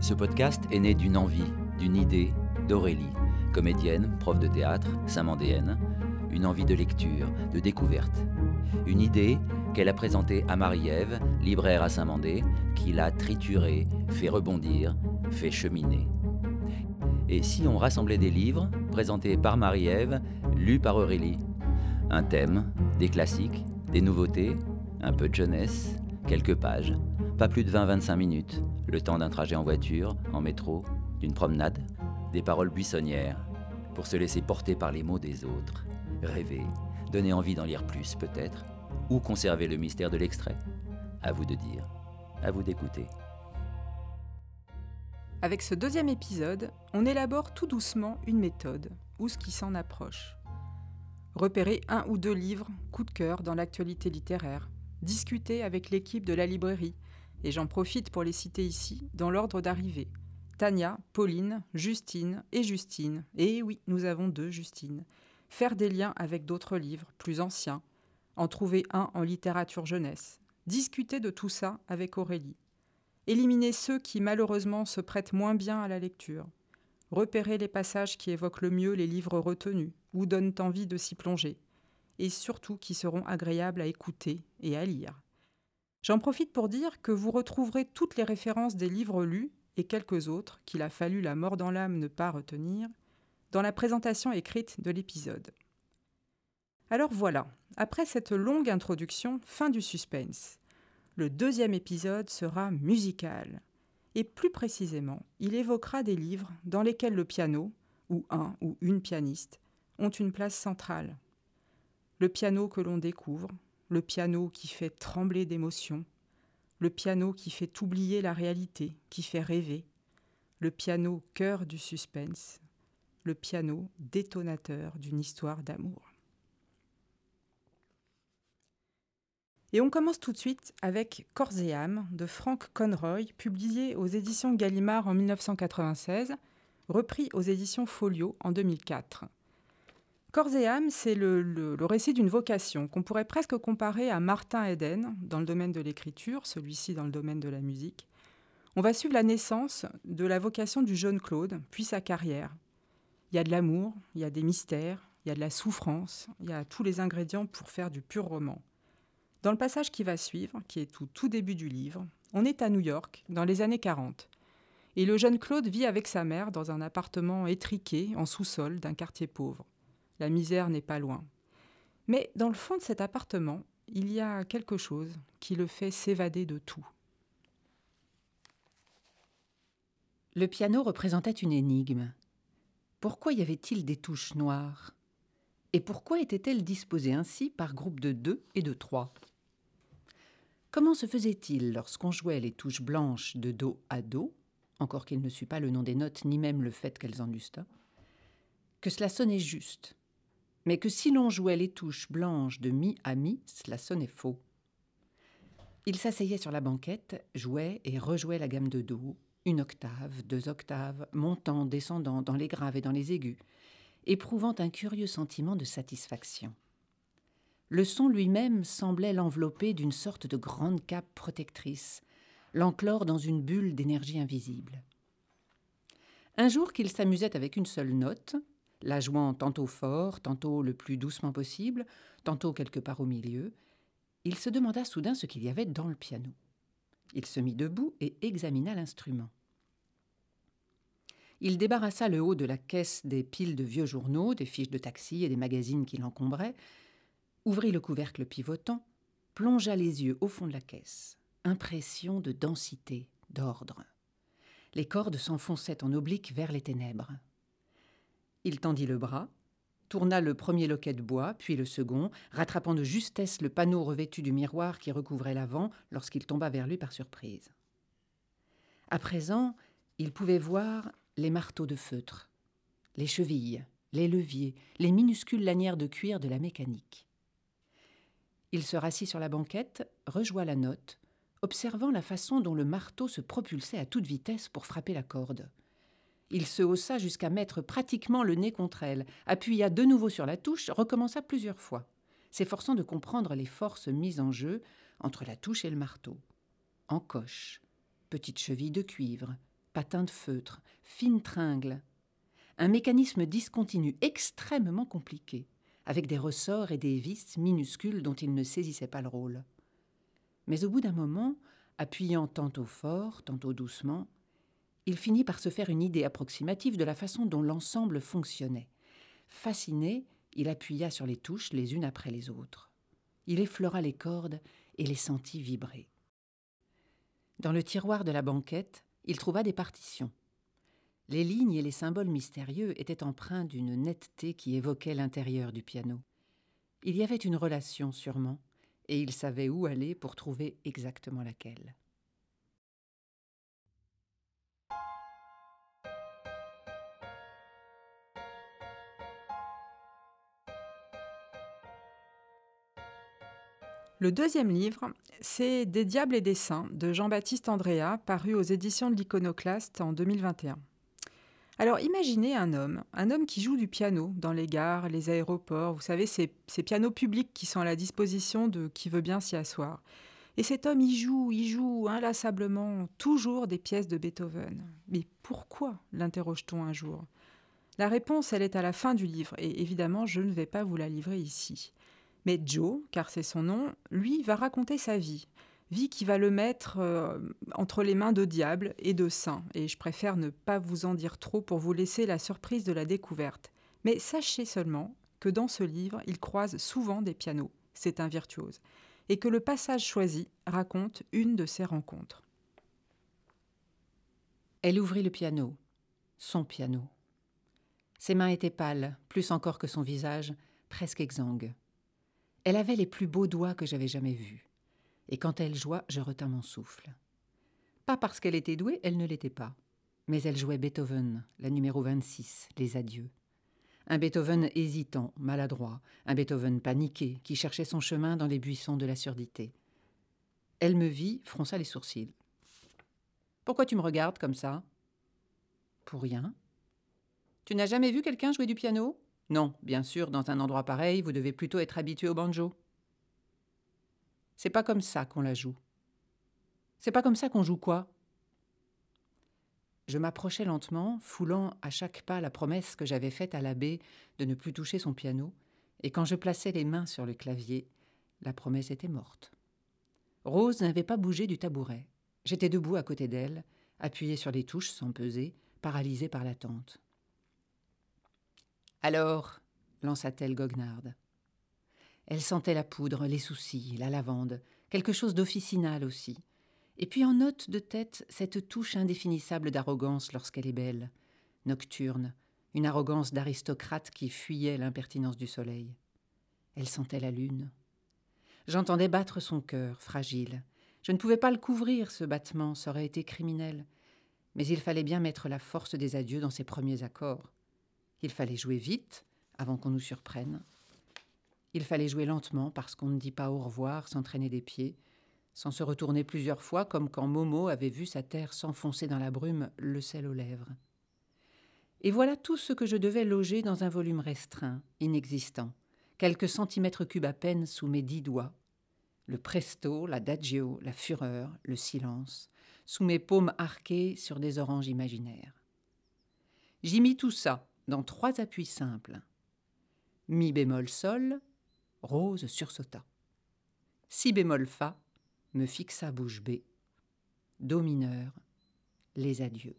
Ce podcast est né d'une envie, d'une idée d'Aurélie, comédienne, prof de théâtre, saint-mandéenne, une envie de lecture, de découverte. Une idée qu'elle a présentée à Marie-Ève, libraire à Saint-Mandé, qui l'a triturée, fait rebondir, fait cheminer. Et si on rassemblait des livres, présentés par Marie-Ève, lus par Aurélie? Un thème, des classiques, des nouveautés, un peu de jeunesse, quelques pages, pas plus de 20-25 minutes, le temps d'un trajet en voiture, en métro, d'une promenade, des paroles buissonnières, pour se laisser porter par les mots des autres, rêver, donner envie d'en lire plus peut-être, ou conserver le mystère de l'extrait. À vous de dire, à vous d'écouter. Avec ce deuxième épisode, on élabore tout doucement une méthode, ou ce qui s'en approche. Repérer un ou deux livres, coup de cœur dans l'actualité littéraire, discuter avec l'équipe de la librairie, et j'en profite pour les citer ici, dans l'ordre d'arrivée. Tania, Pauline, Justine et Justine. Et oui, nous avons deux Justine. Faire des liens avec d'autres livres, plus anciens. En trouver un en littérature jeunesse. Discuter de tout ça avec Aurélie. Éliminer ceux qui malheureusement se prêtent moins bien à la lecture. Repérer les passages qui évoquent le mieux les livres retenus ou donnent envie de s'y plonger. Et surtout qui seront agréables à écouter et à lire. J'en profite pour dire que vous retrouverez toutes les références des livres lus et quelques autres qu'il a fallu la mort dans l'âme ne pas retenir dans la présentation écrite de l'épisode. Alors voilà, après cette longue introduction, fin du suspense. Le deuxième épisode sera musical. Et plus précisément, il évoquera des livres dans lesquels le piano, ou un ou une pianiste, ont une place centrale. Le piano que l'on découvre, le piano qui fait trembler d'émotion, le piano qui fait oublier la réalité, qui fait rêver, le piano cœur du suspense, le piano détonateur d'une histoire d'amour. Et on commence tout de suite avec Corps et âme de Frank Conroy, publié aux éditions Gallimard en 1996, repris aux éditions Folio en 2004. Corps et âme, c'est le, récit d'une vocation qu'on pourrait presque comparer à Martin Eden dans le domaine de l'écriture, celui-ci dans le domaine de la musique. On va suivre la naissance de la vocation du jeune Claude, puis sa carrière. Il y a de l'amour, il y a des mystères, il y a de la souffrance, il y a tous les ingrédients pour faire du pur roman. Dans le passage qui va suivre, qui est tout, tout début du livre, on est à New York, dans les années 40. Et le jeune Claude vit avec sa mère dans un appartement étriqué en sous-sol d'un quartier pauvre. La misère n'est pas loin. Mais dans le fond de cet appartement, il y a quelque chose qui le fait s'évader de tout. Le piano représentait une énigme. Pourquoi y avait-il des touches noires? Et pourquoi étaient-elles disposées ainsi par groupe de deux et de trois? Comment se faisait-il lorsqu'on jouait les touches blanches de Do à Do, encore qu'il ne sût pas le nom des notes ni même le fait qu'elles en eussent que cela sonnait juste, mais que si l'on jouait les touches blanches de Mi à Mi, cela sonnait faux. Il s'asseyait sur la banquette, jouait et rejouait la gamme de Do, une octave, deux octaves, montant, descendant dans les graves et dans les aigus, éprouvant un curieux sentiment de satisfaction. Le son lui-même semblait l'envelopper d'une sorte de grande cape protectrice, l'enclore dans une bulle d'énergie invisible. Un jour qu'il s'amusait avec une seule note, la jouant tantôt fort, tantôt le plus doucement possible, tantôt quelque part au milieu, il se demanda soudain ce qu'il y avait dans le piano. Il se mit debout et examina l'instrument. Il débarrassa le haut de la caisse des piles de vieux journaux, des fiches de taxi et des magazines qui l'encombraient, ouvrit le couvercle pivotant, plongea les yeux au fond de la caisse. Impression de densité, d'ordre. Les cordes s'enfonçaient en oblique vers les ténèbres. Il tendit le bras, tourna le premier loquet de bois, puis le second, rattrapant de justesse le panneau revêtu du miroir qui recouvrait l'avant lorsqu'il tomba vers lui par surprise. À présent, il pouvait voir les marteaux de feutre, les chevilles, les leviers, les minuscules lanières de cuir de la mécanique. Il se rassit sur la banquette, rejoint la note, observant la façon dont le marteau se propulsait à toute vitesse pour frapper la corde. Il se haussa jusqu'à mettre pratiquement le nez contre elle, appuya de nouveau sur la touche, recommença plusieurs fois, s'efforçant de comprendre les forces mises en jeu entre la touche et le marteau. Encoche, petite cheville de cuivre, patin de feutre, fine tringle. Un mécanisme discontinu extrêmement compliqué, avec des ressorts et des vis minuscules dont il ne saisissait pas le rôle. Mais au bout d'un moment, appuyant tantôt fort, tantôt doucement, il finit par se faire une idée approximative de la façon dont l'ensemble fonctionnait. Fasciné, il appuya sur les touches les unes après les autres. Il effleura les cordes et les sentit vibrer. Dans le tiroir de la banquette, il trouva des partitions. Les lignes et les symboles mystérieux étaient empreints d'une netteté qui évoquait l'intérieur du piano. Il y avait une relation sûrement, et il savait où aller pour trouver exactement laquelle. Le deuxième livre, c'est Des diables et des saints de Jean-Baptiste Andrea, paru aux éditions de l'Iconoclaste en 2021. Alors imaginez un homme, un homme qui joue du piano dans les gares, les aéroports, vous savez, ces, ces pianos publics qui sont à la disposition de qui veut bien s'y asseoir. Et cet homme, il joue, il joue inlassablement toujours des pièces de Beethoven. Mais pourquoi l'interroge-t-on un jour? La réponse, elle est à la fin du livre, et évidemment, je ne vais pas vous la livrer ici. Mais Joe, car c'est son nom, lui va raconter sa vie. Vie qui va le mettre euh, entre les mains de diable et de saint. Et je préfère ne pas vous en dire trop pour vous laisser la surprise de la découverte. Mais sachez seulement que dans ce livre, il croise souvent des pianos. C'est un virtuose. Et que le passage choisi raconte une de ces rencontres. Elle ouvrit le piano, son piano. Ses mains étaient pâles, plus encore que son visage, presque exsangue. Elle avait les plus beaux doigts que j'avais jamais vus. Et quand elle joua, je retins mon souffle. Pas parce qu'elle était douée, elle ne l'était pas. Mais elle jouait Beethoven, la numéro 26, Les Adieux. Un Beethoven hésitant, maladroit, un Beethoven paniqué, qui cherchait son chemin dans les buissons de la surdité. Elle me vit, fronça les sourcils. Pourquoi tu me regardes comme ça? Pour rien. Tu n'as jamais vu quelqu'un jouer du piano? Non, bien sûr, dans un endroit pareil, vous devez plutôt être habitué au banjo. C'est pas comme ça qu'on la joue. C'est pas comme ça qu'on joue quoi? Je m'approchais lentement, foulant à chaque pas la promesse que j'avais faite à l'abbé de ne plus toucher son piano, et quand je plaçais les mains sur le clavier, la promesse était morte. Rose n'avait pas bougé du tabouret. J'étais debout à côté d'elle, appuyé sur les touches sans peser, paralysé par l'attente. Alors, lança-t-elle goguenarde. Elle sentait la poudre, les soucis, la lavande, quelque chose d'officinal aussi. Et puis en note de tête cette touche indéfinissable d'arrogance lorsqu'elle est belle, nocturne, une arrogance d'aristocrate qui fuyait l'impertinence du soleil. Elle sentait la lune. J'entendais battre son cœur, fragile. Je ne pouvais pas le couvrir, ce battement, ça aurait été criminel. Mais il fallait bien mettre la force des adieux dans ses premiers accords. Il fallait jouer vite avant qu'on nous surprenne. Il fallait jouer lentement parce qu'on ne dit pas au revoir sans traîner des pieds, sans se retourner plusieurs fois comme quand Momo avait vu sa terre s'enfoncer dans la brume, le sel aux lèvres. Et voilà tout ce que je devais loger dans un volume restreint, inexistant, quelques centimètres cubes à peine sous mes dix doigts. Le presto, la l'adagio, la fureur, le silence, sous mes paumes arquées sur des oranges imaginaires. J'y mis tout ça, dans trois appuis simples. Mi bémol sol, Rose sursauta. Si bémol fa, me fixa bouche B. Do mineur, les adieux.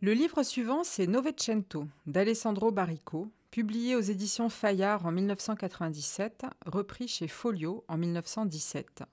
Le livre suivant, c'est Novecento d'Alessandro Barrico, publié aux éditions Fayard en 1997, repris chez Folio en 1917.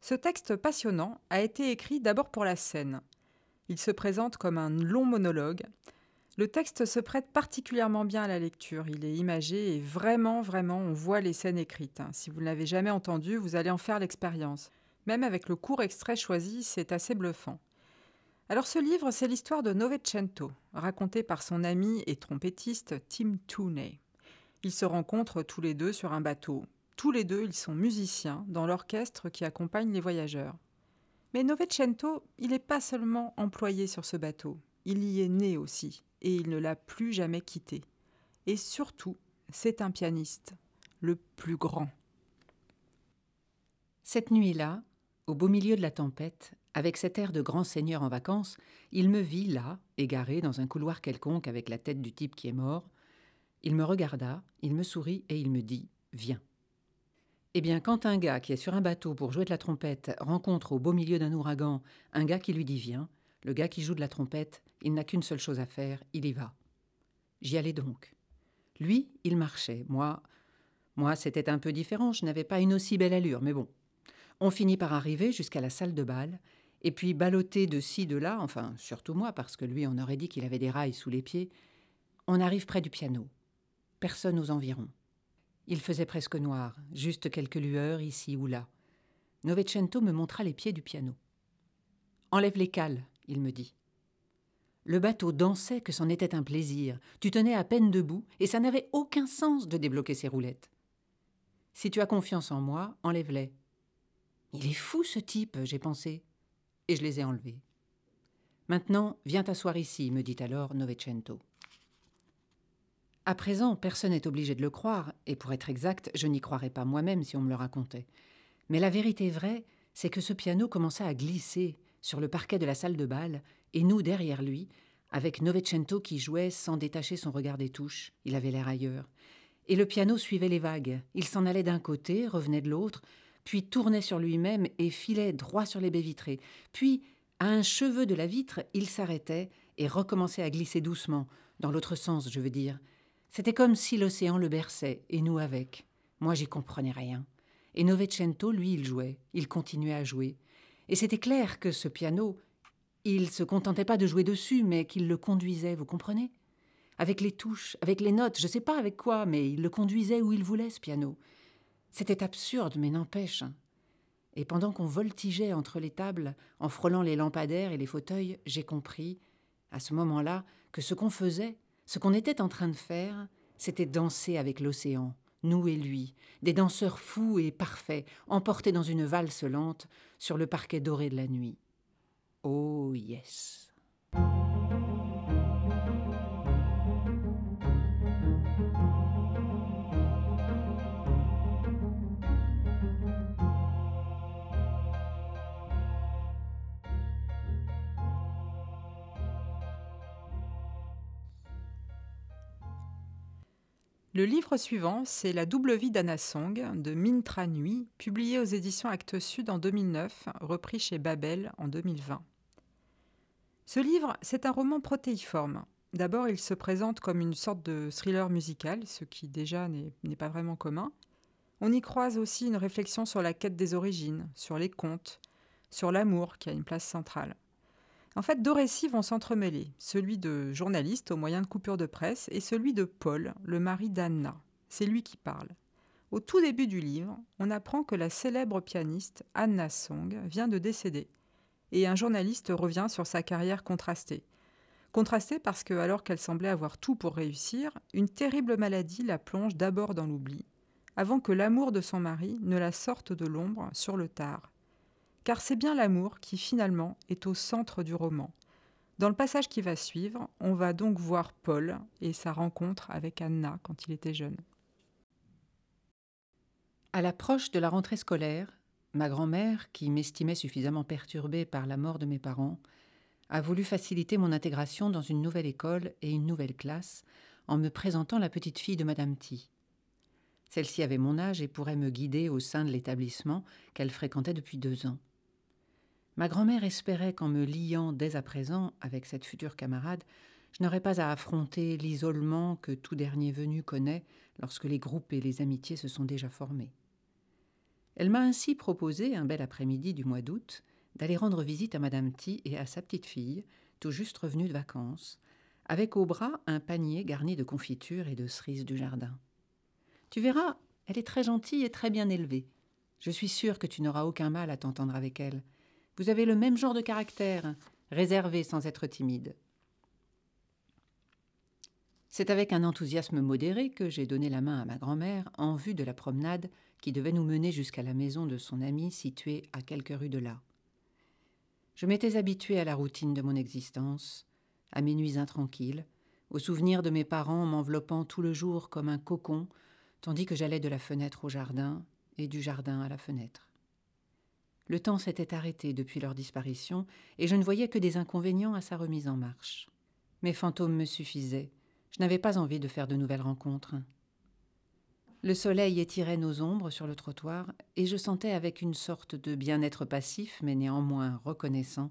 Ce texte passionnant a été écrit d'abord pour la scène. Il se présente comme un long monologue. Le texte se prête particulièrement bien à la lecture. Il est imagé et vraiment, vraiment, on voit les scènes écrites. Si vous ne l'avez jamais entendu, vous allez en faire l'expérience. Même avec le court extrait choisi, c'est assez bluffant. Alors ce livre, c'est l'histoire de Novecento, racontée par son ami et trompettiste Tim Tooney. Ils se rencontrent tous les deux sur un bateau. Tous les deux, ils sont musiciens dans l'orchestre qui accompagne les voyageurs. Mais Novecento, il n'est pas seulement employé sur ce bateau, il y est né aussi, et il ne l'a plus jamais quitté. Et surtout, c'est un pianiste, le plus grand. Cette nuit-là, au beau milieu de la tempête, avec cet air de grand seigneur en vacances, il me vit là, égaré dans un couloir quelconque avec la tête du type qui est mort. Il me regarda, il me sourit et il me dit Viens. Eh bien, quand un gars qui est sur un bateau pour jouer de la trompette rencontre au beau milieu d'un ouragan un gars qui lui dit Viens, le gars qui joue de la trompette, il n'a qu'une seule chose à faire, il y va. J'y allais donc. Lui, il marchait. Moi, moi, c'était un peu différent, je n'avais pas une aussi belle allure, mais bon. On finit par arriver jusqu'à la salle de bal, et puis balloter de ci, de là, enfin, surtout moi, parce que lui, on aurait dit qu'il avait des rails sous les pieds, on arrive près du piano. Personne aux environs. Il faisait presque noir, juste quelques lueurs ici ou là. Novecento me montra les pieds du piano. Enlève les cales, il me dit. Le bateau dansait que c'en était un plaisir. Tu tenais à peine debout, et ça n'avait aucun sens de débloquer ses roulettes. Si tu as confiance en moi, enlève-les. Il est fou ce type, j'ai pensé, et je les ai enlevés. Maintenant, viens t'asseoir ici, me dit alors Novecento. À présent, personne n'est obligé de le croire, et pour être exact, je n'y croirais pas moi-même si on me le racontait. Mais la vérité vraie, c'est que ce piano commença à glisser sur le parquet de la salle de bal, et nous derrière lui, avec Novecento qui jouait sans détacher son regard des touches, il avait l'air ailleurs. Et le piano suivait les vagues. Il s'en allait d'un côté, revenait de l'autre, puis tournait sur lui-même et filait droit sur les baies vitrées. Puis, à un cheveu de la vitre, il s'arrêtait et recommençait à glisser doucement, dans l'autre sens, je veux dire, c'était comme si l'océan le berçait, et nous avec. Moi, j'y comprenais rien. Et Novecento, lui, il jouait, il continuait à jouer. Et c'était clair que ce piano, il se contentait pas de jouer dessus, mais qu'il le conduisait, vous comprenez? Avec les touches, avec les notes, je sais pas avec quoi, mais il le conduisait où il voulait, ce piano. C'était absurde, mais n'empêche. Et pendant qu'on voltigeait entre les tables, en frôlant les lampadaires et les fauteuils, j'ai compris, à ce moment-là, que ce qu'on faisait, ce qu'on était en train de faire, c'était danser avec l'océan, nous et lui, des danseurs fous et parfaits, emportés dans une valse lente sur le parquet doré de la nuit. Oh yes. Le livre suivant, c'est La double vie d'Anna Song de Mintra Nui, publié aux éditions Actes Sud en 2009, repris chez Babel en 2020. Ce livre, c'est un roman protéiforme. D'abord, il se présente comme une sorte de thriller musical, ce qui déjà n'est pas vraiment commun. On y croise aussi une réflexion sur la quête des origines, sur les contes, sur l'amour qui a une place centrale. En fait, deux récits vont s'entremêler, celui de journaliste au moyen de coupure de presse et celui de Paul, le mari d'Anna. C'est lui qui parle. Au tout début du livre, on apprend que la célèbre pianiste Anna Song vient de décéder, et un journaliste revient sur sa carrière contrastée. Contrastée parce que, alors qu'elle semblait avoir tout pour réussir, une terrible maladie la plonge d'abord dans l'oubli, avant que l'amour de son mari ne la sorte de l'ombre sur le tard car c'est bien l'amour qui finalement est au centre du roman. Dans le passage qui va suivre, on va donc voir Paul et sa rencontre avec Anna quand il était jeune. À l'approche de la rentrée scolaire, ma grand-mère, qui m'estimait suffisamment perturbée par la mort de mes parents, a voulu faciliter mon intégration dans une nouvelle école et une nouvelle classe en me présentant la petite fille de Madame T. Celle-ci avait mon âge et pourrait me guider au sein de l'établissement qu'elle fréquentait depuis deux ans. Ma grand-mère espérait qu'en me liant dès à présent avec cette future camarade, je n'aurais pas à affronter l'isolement que tout dernier venu connaît lorsque les groupes et les amitiés se sont déjà formés. Elle m'a ainsi proposé, un bel après-midi du mois d'août, d'aller rendre visite à Madame T et à sa petite fille, tout juste revenue de vacances, avec au bras un panier garni de confitures et de cerises du jardin. Tu verras, elle est très gentille et très bien élevée. Je suis sûre que tu n'auras aucun mal à t'entendre avec elle. Vous avez le même genre de caractère, réservé sans être timide. C'est avec un enthousiasme modéré que j'ai donné la main à ma grand-mère en vue de la promenade qui devait nous mener jusqu'à la maison de son ami située à quelques rues de là. Je m'étais habituée à la routine de mon existence, à mes nuits intranquilles, au souvenir de mes parents m'enveloppant tout le jour comme un cocon, tandis que j'allais de la fenêtre au jardin et du jardin à la fenêtre. Le temps s'était arrêté depuis leur disparition, et je ne voyais que des inconvénients à sa remise en marche. Mes fantômes me suffisaient. Je n'avais pas envie de faire de nouvelles rencontres. Le soleil étirait nos ombres sur le trottoir, et je sentais avec une sorte de bien-être passif, mais néanmoins reconnaissant,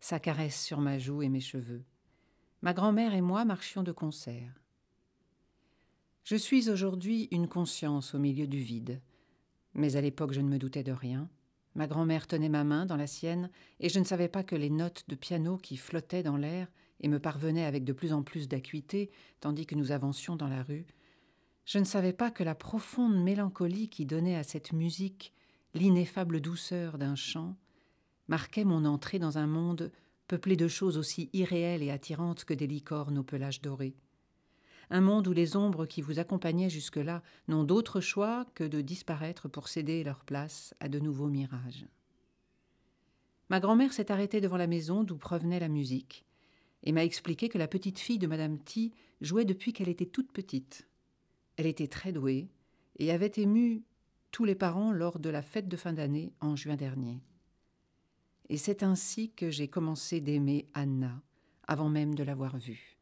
sa caresse sur ma joue et mes cheveux. Ma grand-mère et moi marchions de concert. Je suis aujourd'hui une conscience au milieu du vide, mais à l'époque je ne me doutais de rien. Ma grand-mère tenait ma main dans la sienne, et je ne savais pas que les notes de piano qui flottaient dans l'air et me parvenaient avec de plus en plus d'acuité, tandis que nous avancions dans la rue, je ne savais pas que la profonde mélancolie qui donnait à cette musique l'ineffable douceur d'un chant marquait mon entrée dans un monde peuplé de choses aussi irréelles et attirantes que des licornes au pelage doré un monde où les ombres qui vous accompagnaient jusque-là n'ont d'autre choix que de disparaître pour céder leur place à de nouveaux mirages. Ma grand-mère s'est arrêtée devant la maison d'où provenait la musique, et m'a expliqué que la petite fille de Madame T jouait depuis qu'elle était toute petite. Elle était très douée et avait ému tous les parents lors de la fête de fin d'année en juin dernier. Et c'est ainsi que j'ai commencé d'aimer Anna, avant même de l'avoir vue.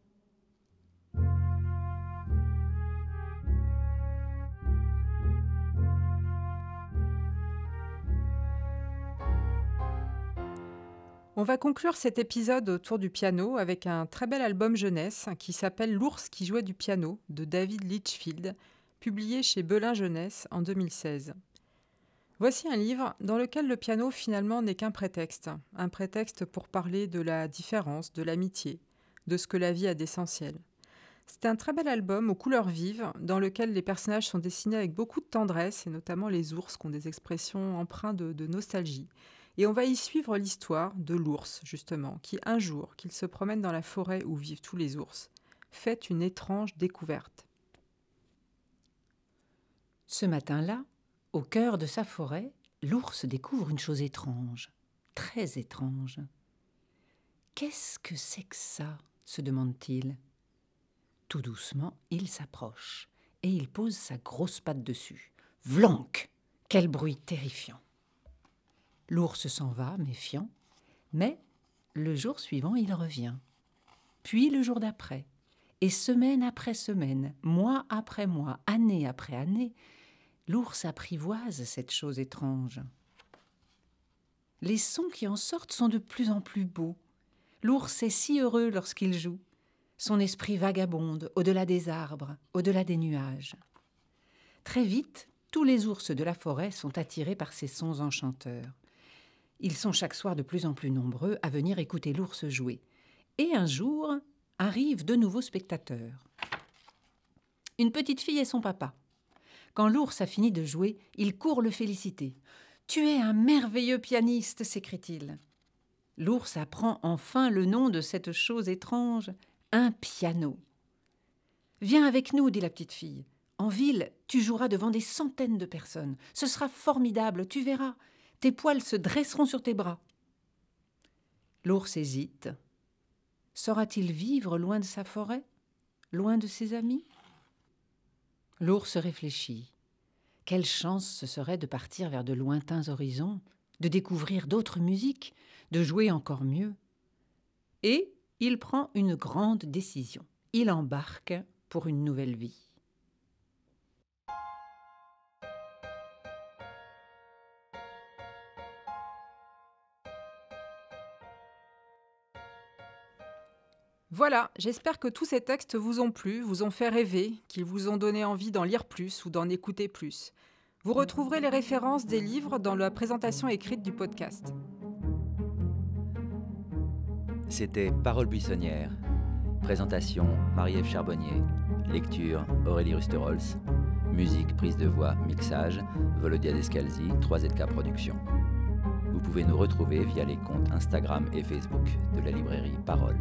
On va conclure cet épisode autour du piano avec un très bel album jeunesse qui s'appelle L'ours qui jouait du piano de David Litchfield, publié chez Belin Jeunesse en 2016. Voici un livre dans lequel le piano finalement n'est qu'un prétexte, un prétexte pour parler de la différence, de l'amitié, de ce que la vie a d'essentiel. C'est un très bel album aux couleurs vives, dans lequel les personnages sont dessinés avec beaucoup de tendresse, et notamment les ours qui ont des expressions empreintes de, de nostalgie. Et on va y suivre l'histoire de l'ours, justement, qui un jour, qu'il se promène dans la forêt où vivent tous les ours, fait une étrange découverte. Ce matin-là, au cœur de sa forêt, l'ours découvre une chose étrange, très étrange. Qu'est-ce que c'est que ça? se demande-t-il. Tout doucement, il s'approche et il pose sa grosse patte dessus. Vlanc Quel bruit terrifiant L'ours s'en va, méfiant, mais le jour suivant, il revient. Puis le jour d'après, et semaine après semaine, mois après mois, année après année, l'ours apprivoise cette chose étrange. Les sons qui en sortent sont de plus en plus beaux. L'ours est si heureux lorsqu'il joue. Son esprit vagabonde au-delà des arbres, au-delà des nuages. Très vite, tous les ours de la forêt sont attirés par ces sons enchanteurs. Ils sont chaque soir de plus en plus nombreux à venir écouter l'ours jouer. Et un jour, arrivent de nouveaux spectateurs. Une petite fille et son papa. Quand l'ours a fini de jouer, il court le féliciter. Tu es un merveilleux pianiste, s'écrie-t-il. L'ours apprend enfin le nom de cette chose étrange, un piano. Viens avec nous, dit la petite fille. En ville, tu joueras devant des centaines de personnes. Ce sera formidable, tu verras tes poils se dresseront sur tes bras. L'ours hésite. Saura-t-il vivre loin de sa forêt, loin de ses amis? L'ours réfléchit. Quelle chance ce serait de partir vers de lointains horizons, de découvrir d'autres musiques, de jouer encore mieux. Et il prend une grande décision. Il embarque pour une nouvelle vie. Voilà, j'espère que tous ces textes vous ont plu, vous ont fait rêver, qu'ils vous ont donné envie d'en lire plus ou d'en écouter plus. Vous retrouverez les références des livres dans la présentation écrite du podcast. C'était Parole buissonnière. Présentation Marie-Ève Charbonnier. Lecture Aurélie Rusterols. Musique, prise de voix, mixage Volodia Descalzi, 3ZK Productions. Vous pouvez nous retrouver via les comptes Instagram et Facebook de la librairie Parole.